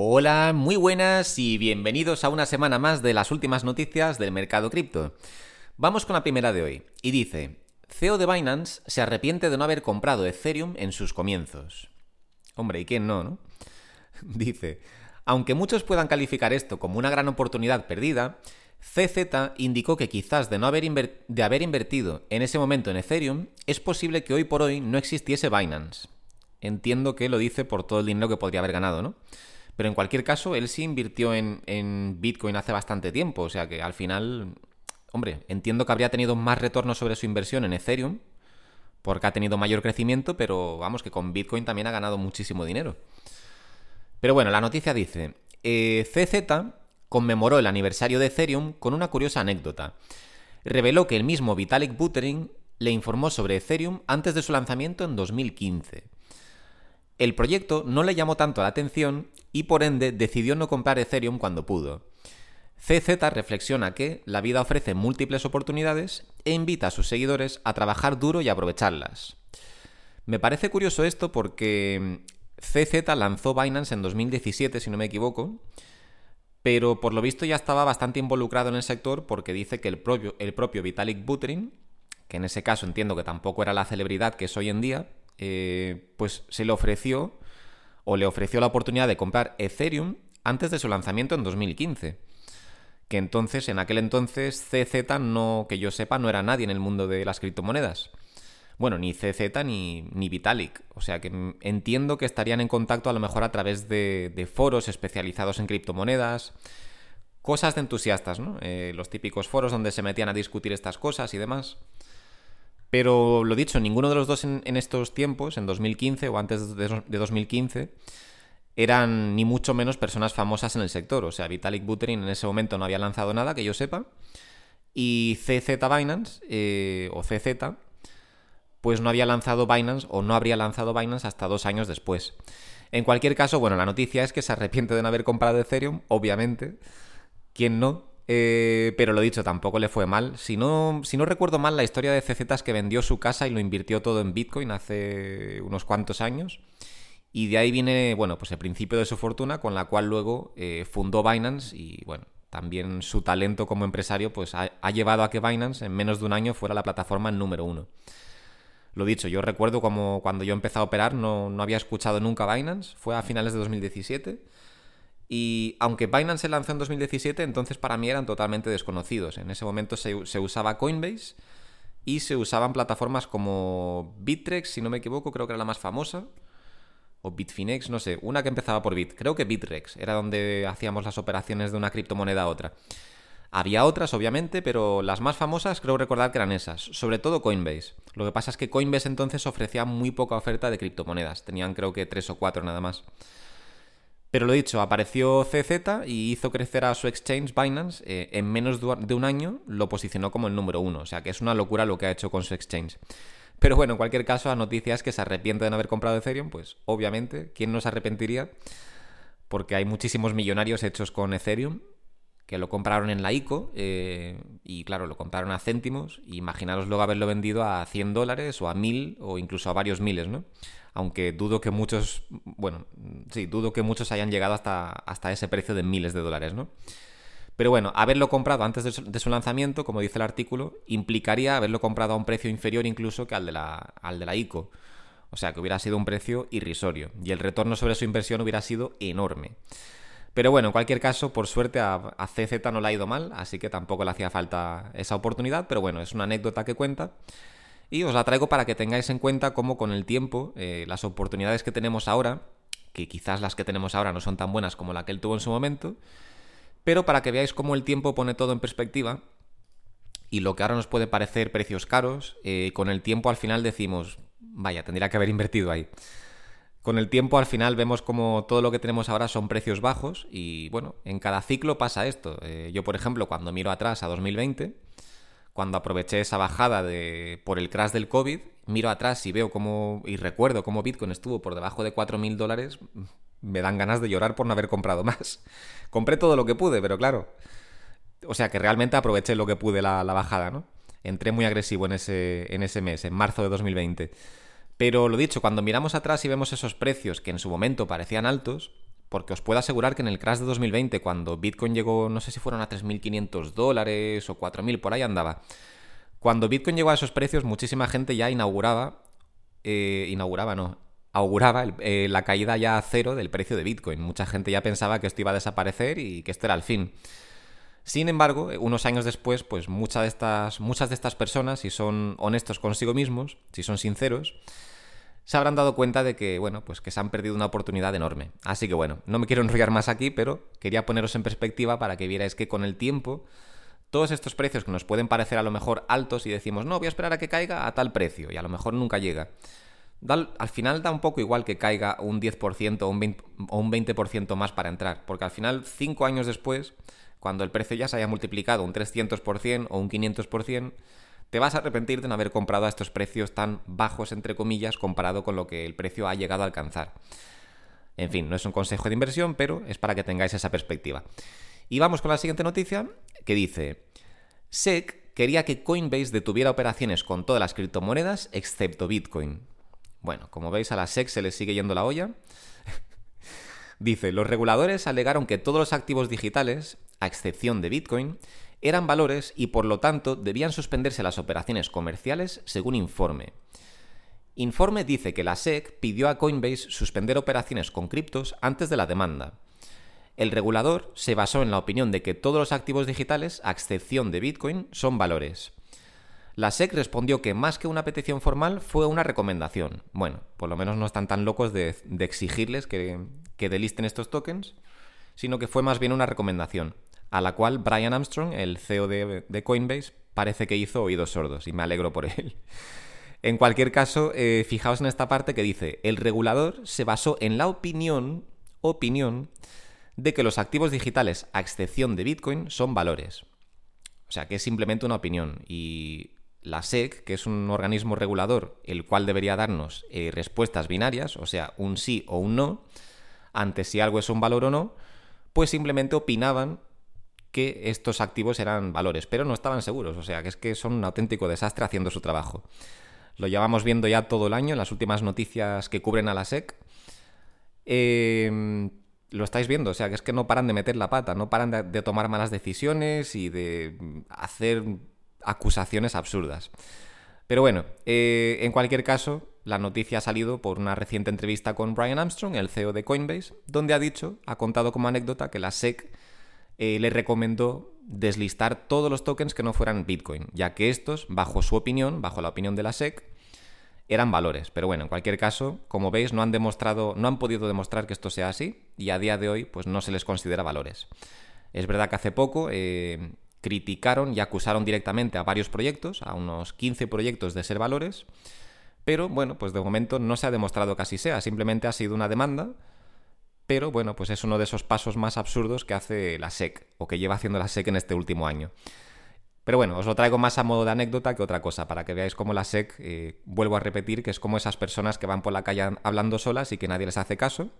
Hola, muy buenas y bienvenidos a una semana más de las últimas noticias del mercado cripto. Vamos con la primera de hoy, y dice, CEO de Binance se arrepiente de no haber comprado Ethereum en sus comienzos. Hombre, ¿y quién no, no? dice, aunque muchos puedan calificar esto como una gran oportunidad perdida, CZ indicó que quizás de, no haber, de haber invertido en ese momento en Ethereum, es posible que hoy por hoy no existiese Binance. Entiendo que lo dice por todo el dinero que podría haber ganado, ¿no? Pero en cualquier caso, él sí invirtió en, Bitcoin hace bastante tiempo. O sea que al final, hombre, entiendo que habría tenido más retorno sobre su inversión en Ethereum, porque ha tenido mayor crecimiento, pero vamos, que con Bitcoin también ha ganado muchísimo dinero. Pero bueno, la noticia dice, eh, CZ conmemoró el aniversario de Ethereum con una curiosa anécdota. Reveló que el mismo Vitalik Buterin le informó sobre Ethereum antes de su lanzamiento en 2015. El proyecto no le llamó tanto la atención y por ende decidió no comprar Ethereum cuando pudo. CZ reflexiona que la vida ofrece múltiples oportunidades e invita a sus seguidores a trabajar duro y aprovecharlas. Me parece curioso esto porque CZ lanzó Binance en 2017, si no me equivoco, pero por lo visto ya estaba bastante involucrado en el sector porque dice que el propio, el propio Vitalik Buterin, que en ese caso entiendo que tampoco era la celebridad que es hoy en día, eh, pues se le ofreció o le ofreció la oportunidad de comprar Ethereum antes de su lanzamiento en 2015. Que entonces, en aquel entonces, CZ no, que yo sepa, no era nadie en el mundo de las criptomonedas. Bueno, ni CZ ni, ni Vitalik. O sea que entiendo que estarían en contacto a lo mejor a través de, foros especializados en criptomonedas. Cosas de entusiastas, ¿no? Eh, los típicos foros donde se metían a discutir estas cosas y demás. Pero lo dicho, ninguno de los dos en, estos tiempos, en 2015 o antes de, 2015, eran ni mucho menos personas famosas en el sector. O sea, Vitalik Buterin en ese momento no había lanzado nada, que yo sepa. Y CZ Binance, eh, o CZ, pues no había lanzado Binance o no habría lanzado Binance hasta dos años después. En cualquier caso, bueno, la noticia es que se arrepiente de no haber comprado Ethereum, obviamente. ¿Quién no? Eh, pero lo dicho, tampoco le fue mal. Si no, si no recuerdo mal, la historia de CZ que vendió su casa y lo invirtió todo en Bitcoin hace unos cuantos años. Y de ahí viene, bueno, pues el principio de su fortuna, con la cual luego eh, fundó Binance y, bueno, también su talento como empresario, pues ha, llevado a que Binance en menos de un año fuera la plataforma número uno. Lo dicho, yo recuerdo como cuando yo empecé a operar no, no había escuchado nunca Binance, fue a finales de 2017 y aunque Binance se lanzó en 2017, entonces para mí eran totalmente desconocidos. En ese momento se, usaba Coinbase y se usaban plataformas como Bittrex, si no me equivoco, creo que era la más famosa. O Bitfinex, no sé, una que empezaba por Bit. Creo que Bittrex era donde hacíamos las operaciones de una criptomoneda a otra. Había otras, obviamente, pero las más famosas creo recordar que eran esas, sobre todo Coinbase. Lo que pasa es que Coinbase entonces ofrecía muy poca oferta de criptomonedas, tenían creo que tres o cuatro nada más. Pero lo dicho, apareció CZ y hizo crecer a su exchange Binance. Eh, en menos de un año lo posicionó como el número uno. O sea que es una locura lo que ha hecho con su exchange. Pero bueno, en cualquier caso, la noticia es que se arrepiente de no haber comprado Ethereum. Pues obviamente, ¿quién no se arrepentiría? Porque hay muchísimos millonarios hechos con Ethereum que lo compraron en la ICO eh, y claro, lo compraron a céntimos. Imaginaros luego haberlo vendido a 100 dólares o a 1000 o incluso a varios miles, ¿no? Aunque dudo que muchos, bueno, sí, dudo que muchos hayan llegado hasta, hasta ese precio de miles de dólares, ¿no? Pero bueno, haberlo comprado antes de su, lanzamiento, como dice el artículo, implicaría haberlo comprado a un precio inferior incluso que al de la, al de la ICO. O sea, que hubiera sido un precio irrisorio y el retorno sobre su inversión hubiera sido enorme. Pero bueno, en cualquier caso, por suerte a, a, CZ no le ha ido mal, así que tampoco le hacía falta esa oportunidad, pero bueno, es una anécdota que cuenta. Y os la traigo para que tengáis en cuenta cómo con el tiempo eh, las oportunidades que tenemos ahora, que quizás las que tenemos ahora no son tan buenas como la que él tuvo en su momento, pero para que veáis cómo el tiempo pone todo en perspectiva y lo que ahora nos puede parecer precios caros, eh, con el tiempo al final decimos, vaya, tendría que haber invertido ahí. Con el tiempo al final vemos como todo lo que tenemos ahora son precios bajos y bueno, en cada ciclo pasa esto. Eh, yo por ejemplo cuando miro atrás a 2020, cuando aproveché esa bajada de, por el crash del COVID, miro atrás y veo cómo, y recuerdo cómo Bitcoin estuvo por debajo de 4.000 dólares, me dan ganas de llorar por no haber comprado más. Compré todo lo que pude, pero claro. O sea que realmente aproveché lo que pude la, bajada, ¿no? Entré muy agresivo en ese, en ese mes, en marzo de 2020. Pero lo dicho, cuando miramos atrás y vemos esos precios que en su momento parecían altos, porque os puedo asegurar que en el crash de 2020, cuando Bitcoin llegó, no sé si fueron a 3.500 dólares o 4.000, por ahí andaba, cuando Bitcoin llegó a esos precios, muchísima gente ya inauguraba, eh, inauguraba, no, auguraba eh, la caída ya a cero del precio de Bitcoin. Mucha gente ya pensaba que esto iba a desaparecer y que este era el fin. Sin embargo, unos años después, pues muchas de estas, muchas de estas personas, si son honestos consigo mismos, si son sinceros, se habrán dado cuenta de que, bueno, pues que se han perdido una oportunidad enorme. Así que bueno, no me quiero enrollar más aquí, pero quería poneros en perspectiva para que vierais que con el tiempo todos estos precios que nos pueden parecer a lo mejor altos y decimos, no, voy a esperar a que caiga a tal precio y a lo mejor nunca llega. al final da un poco igual que caiga un 10% o un 20%, o un 20 más para entrar, porque al final, cinco años después, cuando el precio ya se haya multiplicado un 300% o un 500%, te vas a arrepentir de no haber comprado a estos precios tan bajos, entre comillas, comparado con lo que el precio ha llegado a alcanzar. En fin, no es un consejo de inversión, pero es para que tengáis esa perspectiva. Y vamos con la siguiente noticia, que dice, SEC quería que Coinbase detuviera operaciones con todas las criptomonedas excepto Bitcoin. Bueno, como veis a la SEC se le sigue yendo la olla. Dice, los reguladores alegaron que todos los activos digitales, a excepción de Bitcoin, eran valores y por lo tanto debían suspenderse las operaciones comerciales según informe. Informe dice que la SEC pidió a Coinbase suspender operaciones con criptos antes de la demanda. El regulador se basó en la opinión de que todos los activos digitales, a excepción de Bitcoin, son valores. La SEC respondió que más que una petición formal fue una recomendación. Bueno, por lo menos no están tan locos de, exigirles que, delisten estos tokens, sino que fue más bien una recomendación, a la cual Brian Armstrong, el CEO de, Coinbase, parece que hizo oídos sordos, y me alegro por él. En cualquier caso, eh, fijaos en esta parte que dice, el regulador se basó en la opinión, opinión de que los activos digitales, a excepción de Bitcoin, son valores. O sea, que es simplemente una opinión. Y la SEC, que es un organismo regulador, el cual debería darnos eh, respuestas binarias, o sea, un sí o un no, ante si algo es un valor o no, pues simplemente opinaban que estos activos eran valores, pero no estaban seguros, o sea, que es que son un auténtico desastre haciendo su trabajo. Lo llevamos viendo ya todo el año en las últimas noticias que cubren a la SEC. Eh, lo estáis viendo, o sea, que es que no paran de meter la pata, no paran de, tomar malas decisiones y de hacer acusaciones absurdas. Pero bueno, eh, en cualquier caso, la noticia ha salido por una reciente entrevista con Brian Armstrong, el CEO de Coinbase, donde ha dicho, ha contado como anécdota que la SEC eh, le recomendó deslistar todos los tokens que no fueran Bitcoin, ya que estos, bajo su opinión, bajo la opinión de la SEC, eran valores. Pero bueno, en cualquier caso, como veis, no han demostrado, no han podido demostrar que esto sea así y a día de hoy, pues no se les considera valores. Es verdad que hace poco eh, criticaron y acusaron directamente a varios proyectos, a unos 15 proyectos de ser valores, pero bueno, pues de momento no se ha demostrado que así sea, simplemente ha sido una demanda, pero bueno, pues es uno de esos pasos más absurdos que hace la SEC o que lleva haciendo la SEC en este último año. Pero bueno, os lo traigo más a modo de anécdota que otra cosa, para que veáis cómo la SEC, eh, vuelvo a repetir, que es como esas personas que van por la calle hablando solas y que nadie les hace caso.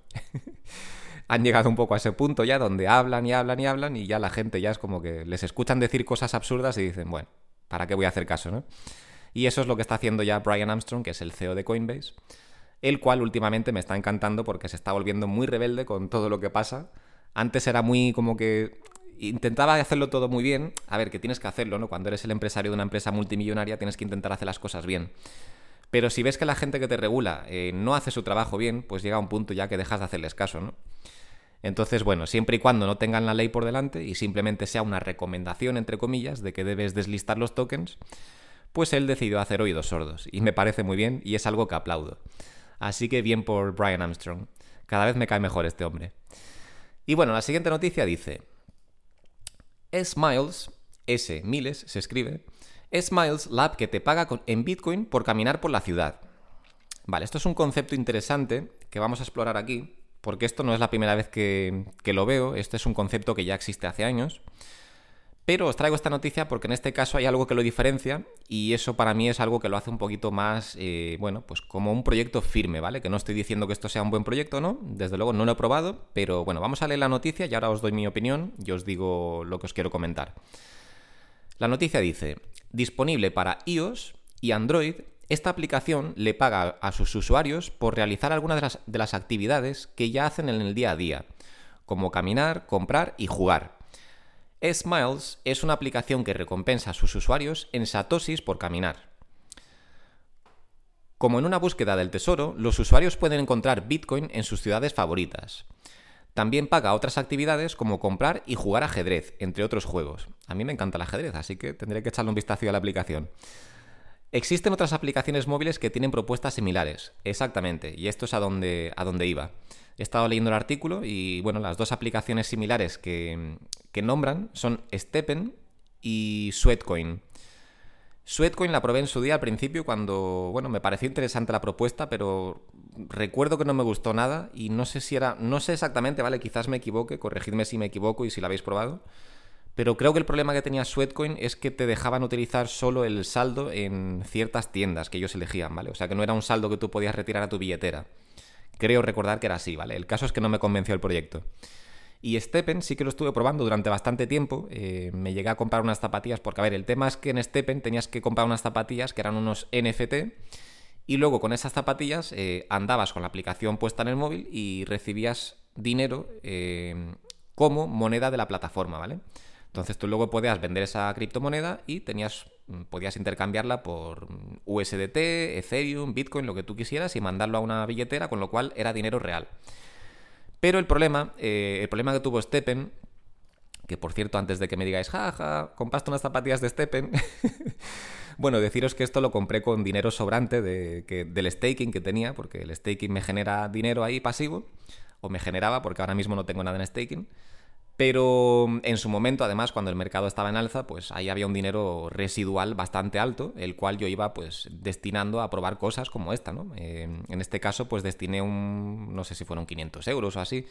Han llegado un poco a ese punto ya donde hablan y hablan y hablan y ya la gente ya es como que les escuchan decir cosas absurdas y dicen, bueno, ¿para qué voy a hacer caso, no? Y eso es lo que está haciendo ya Brian Armstrong, que es el CEO de Coinbase, el cual últimamente me está encantando porque se está volviendo muy rebelde con todo lo que pasa. Antes era muy como que intentaba hacerlo todo muy bien. A ver, que tienes que hacerlo, ¿no? Cuando eres el empresario de una empresa multimillonaria tienes que intentar hacer las cosas bien. Pero si ves que la gente que te regula eh, no hace su trabajo bien, pues llega un punto ya que dejas de hacerles caso, ¿no? Entonces, bueno, siempre y cuando no tengan la ley por delante y simplemente sea una recomendación, entre comillas, de que debes deslistar los tokens, pues él decidió hacer oídos sordos. Y me parece muy bien y es algo que aplaudo. Así que bien por Brian Armstrong. Cada vez me cae mejor este hombre. Y bueno, la siguiente noticia dice, S-Miles, S miles se escribe, S-Miles, Lab que te paga en Bitcoin por caminar por la ciudad. Vale, esto es un concepto interesante que vamos a explorar aquí, porque esto no es la primera vez que, que lo veo, este es un concepto que ya existe hace años. Pero os traigo esta noticia porque en este caso hay algo que lo diferencia y eso para mí es algo que lo hace un poquito más, eh, bueno, pues como un proyecto firme, ¿vale? Que no estoy diciendo que esto sea un buen proyecto, ¿no? Desde luego no lo he probado, pero bueno, vamos a leer la noticia y ahora os doy mi opinión y os digo lo que os quiero comentar. La noticia dice, disponible para iOS y Android, esta aplicación le paga a sus usuarios por realizar algunas de las, de las actividades que ya hacen en el día a día como caminar, comprar y jugar. Smiles es una aplicación que recompensa a sus usuarios en satoshis por caminar. Como en una búsqueda del tesoro, los usuarios pueden encontrar Bitcoin en sus ciudades favoritas. También paga otras actividades como comprar y jugar ajedrez, entre otros juegos. A mí me encanta el ajedrez, así que tendré que echarle un vistazo a la aplicación. Existen otras aplicaciones móviles que tienen propuestas similares, exactamente, y esto es a a donde iba. He estado leyendo el artículo y bueno, las dos aplicaciones similares que, nombran son Steppen y Sweatcoin. Sweatcoin la probé en su día al principio cuando, bueno, me pareció interesante la propuesta, pero recuerdo que no me gustó nada y no sé si era, no sé exactamente, vale, quizás me equivoque, corregidme si me equivoco y si la habéis probado, pero creo que el problema que tenía Sweatcoin es que te dejaban utilizar solo el saldo en ciertas tiendas que ellos elegían, ¿vale? O sea que no era un saldo que tú podías retirar a tu billetera. Creo recordar que era así, ¿vale? El caso es que no me convenció el proyecto. Y Steppen sí que lo estuve probando durante bastante tiempo. Eh, me llegué a comprar unas zapatillas, porque a ver, el tema es que en Steppen tenías que comprar unas zapatillas que eran unos NFT. Y luego con esas zapatillas eh, andabas con la aplicación puesta en el móvil y recibías dinero eh, como moneda de la plataforma, ¿vale? Entonces tú luego podías vender esa criptomoneda y tenías, mm, podías intercambiarla por USDT, Ethereum, Bitcoin, lo que tú quisieras y mandarlo a una billetera, con lo cual era dinero real. Pero el problema, eh, el problema que tuvo Steppen, que por cierto, antes de que me digáis, jaja, compraste unas zapatillas de Steppen, bueno, deciros que esto lo compré con dinero sobrante de, del staking que tenía, porque el staking me genera dinero ahí pasivo, o me generaba, porque ahora mismo no tengo nada en staking. Pero mm, en su momento, además, cuando el mercado estaba en alza, pues ahí había un dinero residual bastante alto, el cual yo iba pues destinando a probar cosas como esta, ¿no? en este caso, pues destiné un, no sé si fueron 500 euros o así,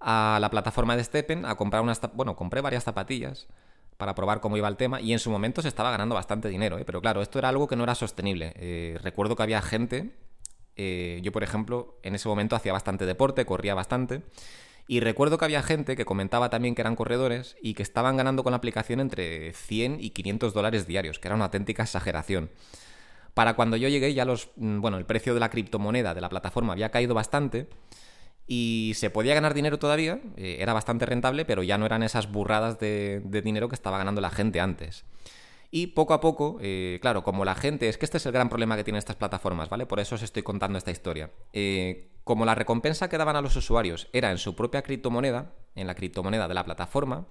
a la plataforma de Steppen a comprar unas, bueno, compré varias zapatillas para probar cómo iba el tema y en su momento se estaba ganando bastante dinero, ¿eh? pero claro, esto era algo que no era sostenible. Eh, recuerdo que había gente, eh, yo por ejemplo, en ese momento hacía bastante deporte, corría bastante y recuerdo que había gente que comentaba también que eran corredores y que estaban ganando con la aplicación entre 100 y 500 dólares diarios, que era una auténtica exageración. Para cuando yo llegué ya los, mm, bueno, el precio de la criptomoneda de la plataforma había caído bastante y se podía ganar dinero todavía, eh, era bastante rentable, pero ya no eran esas burradas de, dinero que estaba ganando la gente antes. Y poco a poco, eh, claro, como la gente, es que este es el gran problema que tienen estas plataformas, ¿vale? Por eso os estoy contando esta historia. Eh, como la recompensa que daban a los usuarios era en su propia criptomoneda, en la criptomoneda de la plataforma,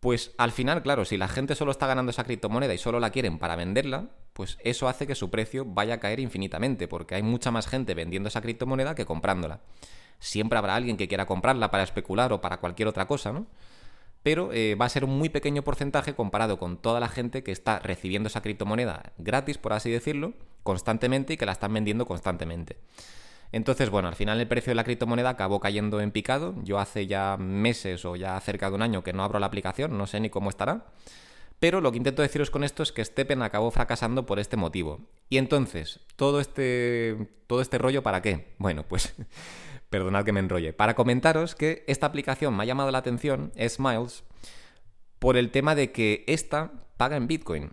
pues al final, claro, si la gente solo está ganando esa criptomoneda y solo la quieren para venderla, pues eso hace que su precio vaya a caer infinitamente, porque hay mucha más gente vendiendo esa criptomoneda que comprándola. Siempre habrá alguien que quiera comprarla para especular o para cualquier otra cosa, ¿no? Pero eh, va a ser un muy pequeño porcentaje comparado con toda la gente que está recibiendo esa criptomoneda gratis, por así decirlo, constantemente y que la están vendiendo constantemente. Entonces, bueno, al final el precio de la criptomoneda acabó cayendo en picado. Yo hace ya meses o ya cerca de un año que no abro la aplicación, no sé ni cómo estará. Pero lo que intento deciros con esto es que Steppen acabó fracasando por este motivo. Y entonces, todo este, todo este rollo, ¿para qué? Bueno, pues perdonad que me enrolle. Para comentaros que esta aplicación me ha llamado la atención, Smiles, por el tema de que esta paga en Bitcoin.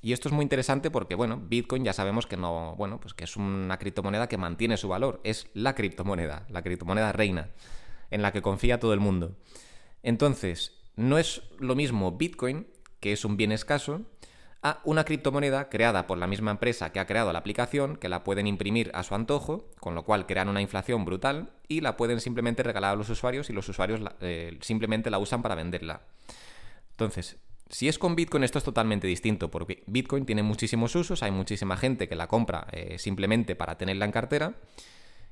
Y esto es muy interesante porque, bueno, Bitcoin ya sabemos que no, bueno, pues que es una criptomoneda que mantiene su valor. Es la criptomoneda, la criptomoneda reina, en la que confía todo el mundo. Entonces, no es lo mismo Bitcoin, que es un bien escaso, a una criptomoneda creada por la misma empresa que ha creado la aplicación, que la pueden imprimir a su antojo, con lo cual crean una inflación brutal y la pueden simplemente regalar a los usuarios y los usuarios eh, simplemente la usan para venderla. Entonces, si es con Bitcoin esto es totalmente distinto, porque Bitcoin tiene muchísimos usos, hay muchísima gente que la compra eh, simplemente para tenerla en cartera,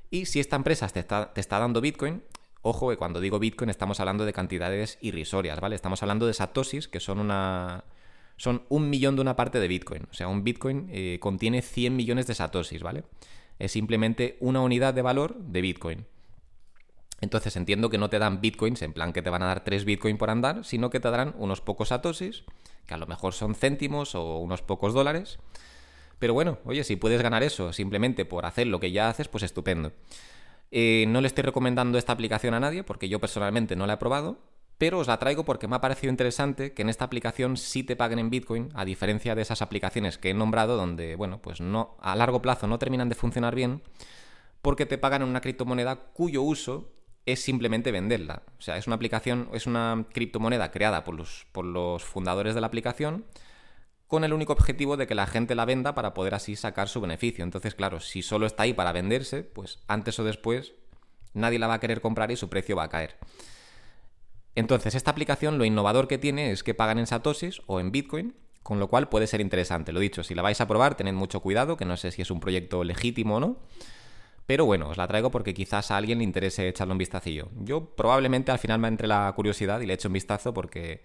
y si esta empresa te está, te está dando Bitcoin, ojo que cuando digo Bitcoin estamos hablando de cantidades irrisorias, ¿vale? Estamos hablando de satoshis, que son una... Son un millón de una parte de Bitcoin. O sea, un Bitcoin eh, contiene 100 millones de satoshis, ¿vale? Es simplemente una unidad de valor de Bitcoin. Entonces entiendo que no te dan bitcoins, en plan que te van a dar 3 bitcoins por andar, sino que te darán unos pocos satoshis, que a lo mejor son céntimos o unos pocos dólares. Pero bueno, oye, si puedes ganar eso simplemente por hacer lo que ya haces, pues estupendo. Eh, no le estoy recomendando esta aplicación a nadie porque yo personalmente no la he probado, pero os la traigo porque me ha parecido interesante que en esta aplicación sí te paguen en Bitcoin, a diferencia de esas aplicaciones que he nombrado donde, bueno, pues no a largo plazo no terminan de funcionar bien porque te pagan en una criptomoneda cuyo uso es simplemente venderla. O sea, es una aplicación, es una criptomoneda creada por los, por los fundadores de la aplicación con el único objetivo de que la gente la venda para poder así sacar su beneficio. Entonces, claro, si solo está ahí para venderse, pues antes o después nadie la va a querer comprar y su precio va a caer. Entonces, esta aplicación lo innovador que tiene es que pagan en satoshis o en Bitcoin, con lo cual puede ser interesante. Lo dicho, si la vais a probar, tened mucho cuidado, que no sé si es un proyecto legítimo o no. Pero bueno, os la traigo porque quizás a alguien le interese echarle un vistacillo. Yo probablemente al final me entre la curiosidad y le echo un vistazo porque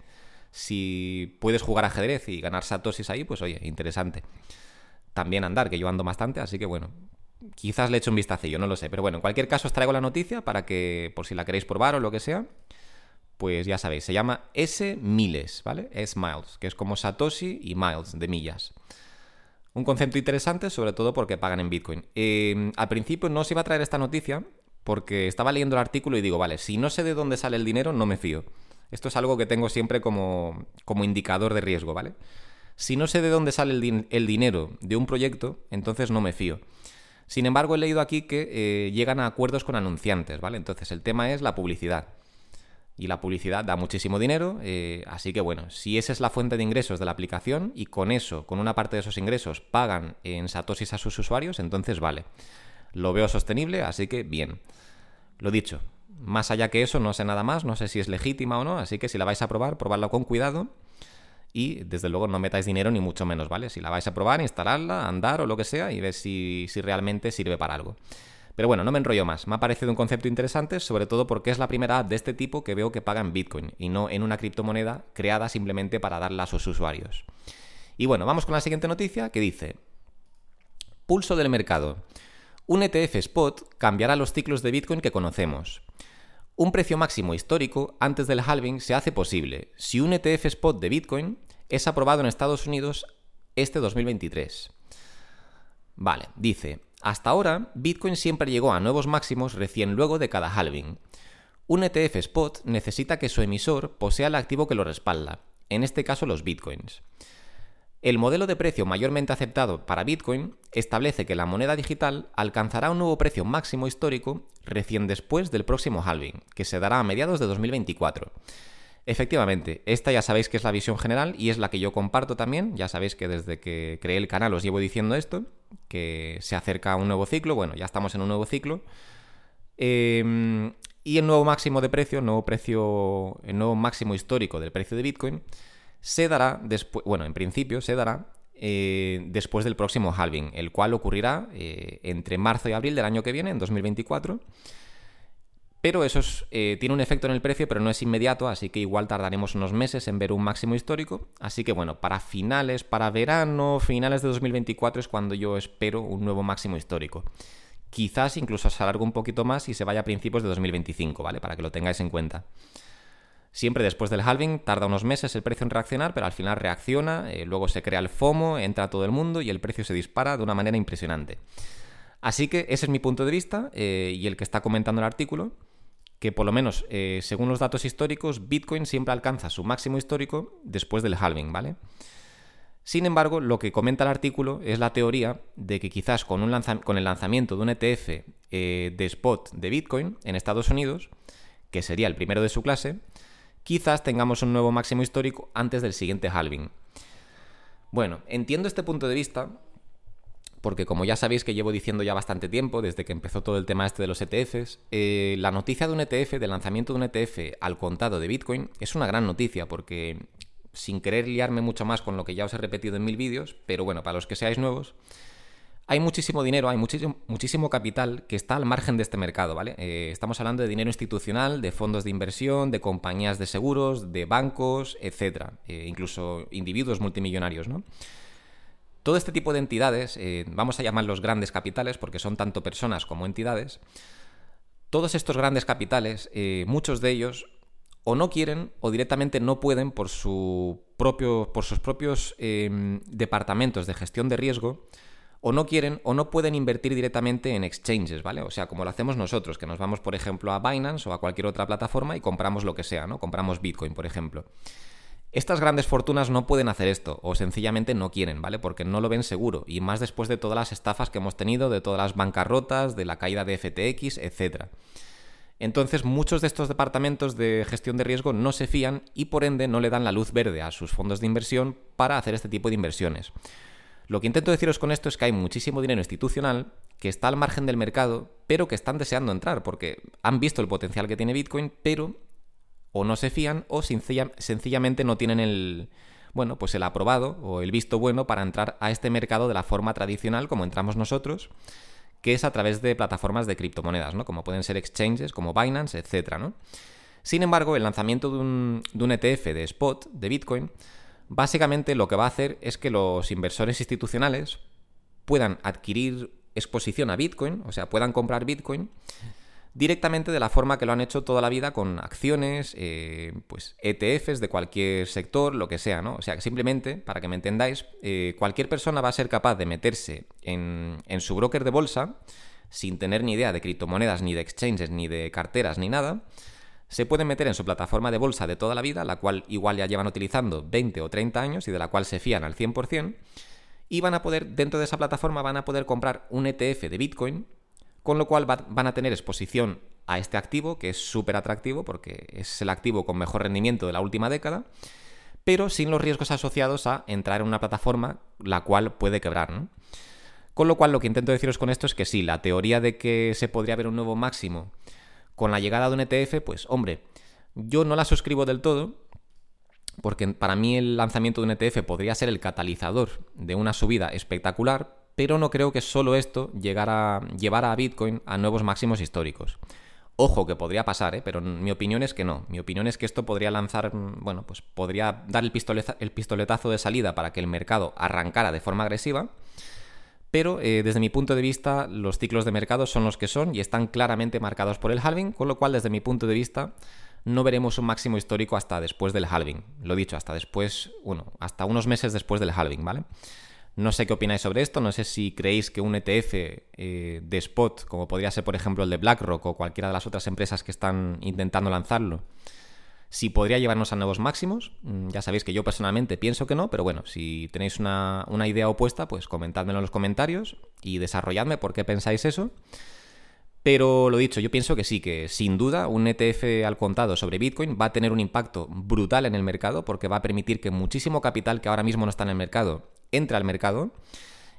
si puedes jugar ajedrez y ganar satosis ahí, pues oye, interesante. También andar, que yo ando bastante, así que bueno, quizás le echo un vistacillo, no lo sé. Pero bueno, en cualquier caso os traigo la noticia para que, por si la queréis probar o lo que sea, pues ya sabéis, se llama S Miles, ¿vale? S Miles, que es como Satoshi y Miles de millas. Un concepto interesante, sobre todo porque pagan en Bitcoin. Em, al principio no os iba a traer esta noticia porque estaba leyendo el artículo y digo, vale, si no sé de dónde sale el dinero, no me fío. Esto es algo que tengo siempre como, como indicador de riesgo, ¿vale? Si no sé de dónde sale el, el, dinero de un proyecto, entonces no me fío. Sin embargo, he leído aquí que eh, llegan a acuerdos con anunciantes, ¿vale? Entonces el tema es la publicidad y la publicidad da muchísimo dinero, eh, así que bueno, si esa es la fuente de ingresos de la aplicación y con eso, con una parte de esos ingresos, pagan en satoshis a sus usuarios, entonces vale. Lo veo sostenible, así que bien. Lo dicho, más allá que eso, no sé nada más, no sé si es legítima o no, así que si la vais a probar, probadla con cuidado y desde luego no metáis dinero ni mucho menos, ¿vale? Si la vais a probar, instalarla, andar o lo que sea y ver si, si realmente sirve para algo. Pero bueno, no me enrollo más. Me ha parecido un concepto interesante, sobre todo porque es la primera app de este tipo que veo que paga en Bitcoin y no en una criptomoneda creada simplemente para darla a sus usuarios. Y bueno, vamos con la siguiente noticia que dice: Pulso del mercado. Un ETF spot cambiará los ciclos de Bitcoin que conocemos. Un precio máximo histórico antes del halving se hace posible si un ETF spot de Bitcoin es aprobado en Estados Unidos este 2023. Vale, dice, hasta ahora, Bitcoin siempre llegó a nuevos máximos recién luego de cada halving. Un ETF spot necesita que su emisor posea el activo que lo respalda, en este caso los Bitcoins. El modelo de precio mayormente aceptado para Bitcoin establece que la moneda digital alcanzará un nuevo precio máximo histórico recién después del próximo halving, que se dará a mediados de 2024. Efectivamente, esta ya sabéis que es la visión general y es la que yo comparto también. Ya sabéis que desde que creé el canal os llevo diciendo esto, que se acerca un nuevo ciclo. Bueno, ya estamos en un nuevo ciclo. Em, y el nuevo máximo de precio, el nuevo precio, el nuevo máximo histórico del precio de Bitcoin, se dará después, bueno, en principio se dará eh, después del próximo halving, el cual ocurrirá eh, entre marzo y abril del año que viene, en 2024. Pero eso eh, tiene un efecto en el precio, pero no es inmediato, así que igual tardaremos unos meses en ver un máximo histórico. Así que bueno, para finales, para verano, finales de 2024 es cuando yo espero un nuevo máximo histórico. Quizás incluso se alargue un poquito más y se vaya a principios de 2025, ¿vale? Para que lo tengáis en cuenta. Siempre después del halving tarda unos meses el precio en reaccionar, pero al final reacciona, eh, luego se crea el FOMO, entra todo el mundo y el precio se dispara de una manera impresionante. Así que ese es mi punto de vista eh, y el que está comentando el artículo que por lo menos eh, según los datos históricos, Bitcoin siempre alcanza su máximo histórico después del halving, ¿vale? Sin embargo, lo que comenta el artículo es la teoría de que quizás con, un el lanzamiento de un ETF eh, de spot de Bitcoin en Estados Unidos, que sería el primero de su clase, quizás tengamos un nuevo máximo histórico antes del siguiente halving. Bueno, entiendo este punto de vista porque como ya sabéis que llevo diciendo ya bastante tiempo, desde que empezó todo el tema este de los ETFs, eh, la noticia de un ETF, del lanzamiento de un ETF al contado de Bitcoin, es una gran noticia, porque sin querer liarme mucho más con lo que ya os he repetido en mil vídeos, pero bueno, para los que seáis nuevos, hay muchísimo dinero, hay muchísimo, capital que está al margen de este mercado, ¿vale? Eh, estamos hablando de dinero institucional, de fondos de inversión, de compañías de seguros, de bancos, etcétera, eh, incluso individuos multimillonarios, ¿no? Todo este tipo de entidades, eh, vamos a llamarlos grandes capitales porque son tanto personas como entidades, todos estos grandes capitales, eh, muchos de ellos o no quieren o directamente no pueden por, su propio, por sus propios em, departamentos de gestión de riesgo, o no quieren o no pueden invertir directamente en exchanges, ¿vale? O sea, como lo hacemos nosotros, que nos vamos, por ejemplo, a Binance o a cualquier otra plataforma y compramos lo que sea, ¿no? Compramos Bitcoin, por ejemplo. Estas grandes fortunas no pueden hacer esto, o sencillamente no quieren, ¿vale? Porque no lo ven seguro, y más después de todas las estafas que hemos tenido, de todas las bancarrotas, de la caída de FTX, etc. Entonces muchos de estos departamentos de gestión de riesgo no se fían y por ende no le dan la luz verde a sus fondos de inversión para hacer este tipo de inversiones. Lo que intento deciros con esto es que hay muchísimo dinero institucional que está al margen del mercado, pero que están deseando entrar porque han visto el potencial que tiene Bitcoin, pero o no se fían o sencillamente no tienen el, bueno, pues el aprobado o el visto bueno para entrar a este mercado de la forma tradicional como entramos nosotros, que es a través de plataformas de criptomonedas, ¿no? Como pueden ser exchanges, como Binance, etcétera, ¿no? Sin embargo, el lanzamiento de un, de un ETF de spot de Bitcoin, básicamente lo que va a hacer es que los inversores institucionales puedan adquirir exposición a Bitcoin, o sea, puedan comprar Bitcoin directamente de la forma que lo han hecho toda la vida con acciones, eh, pues ETFs de cualquier sector, lo que sea, ¿no? O sea, que simplemente, para que me entendáis, eh, cualquier persona va a ser capaz de meterse en, en su broker de bolsa sin tener ni idea de criptomonedas, ni de exchanges, ni de carteras, ni nada, se puede meter en su plataforma de bolsa de toda la vida, la cual igual ya llevan utilizando 20 o 30 años y de la cual se fían al 100%, y van a poder, dentro de esa plataforma, van a poder comprar un ETF de Bitcoin con lo cual van a tener exposición a este activo, que es súper atractivo porque es el activo con mejor rendimiento de la última década, pero sin los riesgos asociados a entrar en una plataforma la cual puede quebrar. Con lo cual lo que intento deciros con esto es que sí, la teoría de que se podría haber un nuevo máximo con la llegada de un ETF, pues hombre, yo no la suscribo del todo, porque para mí el lanzamiento de un ETF podría ser el catalizador de una subida espectacular, pero no creo que solo esto llegara, llevara a Bitcoin a nuevos máximos históricos. Ojo que podría pasar, ¿eh? pero mi opinión es que no. Mi opinión es que esto podría lanzar, mm, bueno, pues podría dar el, pistoletazo de salida para que el mercado arrancara de forma agresiva. Pero eh, desde mi punto de vista, los ciclos de mercado son los que son y están claramente marcados por el halving, con lo cual, desde mi punto de vista, no veremos un máximo histórico hasta después del halving. Lo dicho, hasta después, bueno, hasta unos meses después del halving, ¿vale? No sé qué opináis sobre esto, no sé si creéis que un ETF eh, de spot, como podría ser por ejemplo el de BlackRock o cualquiera de las otras empresas que están intentando lanzarlo, si podría llevarnos a nuevos máximos. Mm, ya sabéis que yo personalmente pienso que no, pero bueno, si tenéis una, una idea opuesta, pues comentádmelo en los comentarios y desarrolladme por qué pensáis eso. Pero lo dicho, yo pienso que sí, que sin duda un ETF al contado sobre Bitcoin va a tener un impacto brutal en el mercado porque va a permitir que muchísimo capital que ahora mismo no está en el mercado entre al mercado.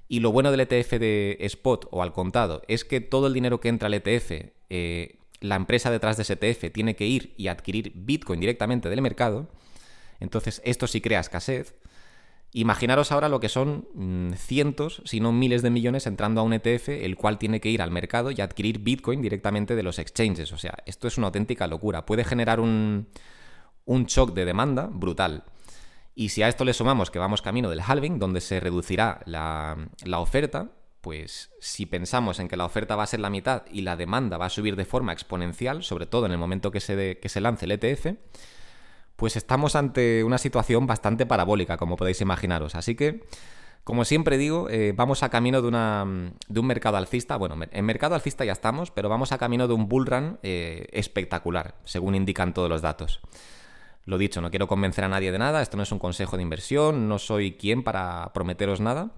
Y lo bueno del ETF de spot o al contado es que todo el dinero que entra al ETF, eh, la empresa detrás de ese ETF tiene que ir y adquirir Bitcoin directamente del mercado. Entonces esto sí crea escasez. Imaginaros ahora lo que son mm, cientos, si no miles de millones entrando a un ETF, el cual tiene que ir al mercado y adquirir Bitcoin directamente de los exchanges. O sea, esto es una auténtica locura. Puede generar un, un shock de demanda brutal. Y si a esto le sumamos que vamos camino del halving, donde se reducirá la, oferta, pues si pensamos en que la oferta va a ser la mitad y la demanda va a subir de forma exponencial, sobre todo en el momento que se, que se lance el ETF, pues estamos ante una situación bastante parabólica, como podéis imaginaros. Así que, como siempre digo, eh, vamos a camino de, de, un mercado alcista. Bueno, en mercado alcista ya estamos, pero vamos a camino de un bull run eh, espectacular, según indican todos los datos. Lo dicho, no quiero convencer a nadie de nada, esto no es un consejo de inversión, no soy quien para prometeros nada.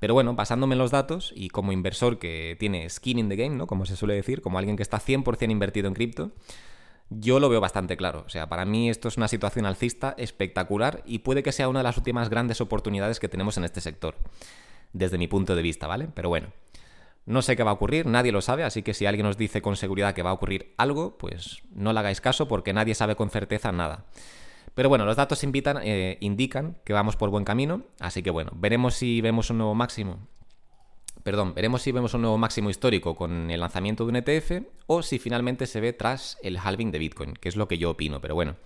Pero bueno, basándome en los datos y como inversor que tiene skin in the game, ¿no? Como se suele decir, como alguien que está 100% invertido en cripto, yo lo veo bastante claro. O sea, para mí esto es una situación alcista espectacular y puede que sea una de las últimas grandes oportunidades que tenemos en este sector, desde mi punto de vista, ¿vale? Pero bueno, no sé qué va a ocurrir, nadie lo sabe, así que si alguien os dice con seguridad que va a ocurrir algo, pues no le hagáis caso porque nadie sabe con certeza nada. Pero bueno, los datos invitan, eh, indican que vamos por buen camino, así que bueno, veremos si vemos un nuevo máximo. Perdón, veremos si vemos un nuevo máximo histórico con el lanzamiento de un ETF o si finalmente se ve tras el halving de Bitcoin, que es lo que yo opino, pero bueno.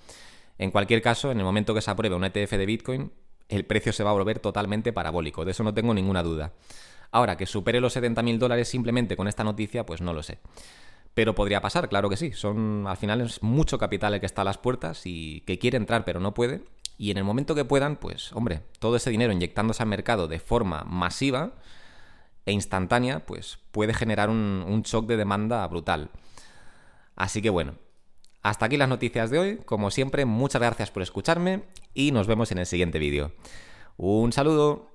En cualquier caso, en el momento que se apruebe un ETF de Bitcoin, el precio se va a volver totalmente parabólico, de eso no tengo ninguna duda. Ahora, que supere los 70.000 dólares simplemente con esta noticia, pues no lo sé. Pero podría pasar, claro que sí. Son, al final es mucho capital el que está a las puertas y que quiere entrar pero no puede. Y en el momento que puedan, pues hombre, todo ese dinero inyectándose al mercado de forma masiva e instantánea, pues puede generar un, un shock de demanda brutal. Así que bueno, hasta aquí las noticias de hoy. Como siempre, muchas gracias por escucharme y nos vemos en el siguiente vídeo. Un saludo.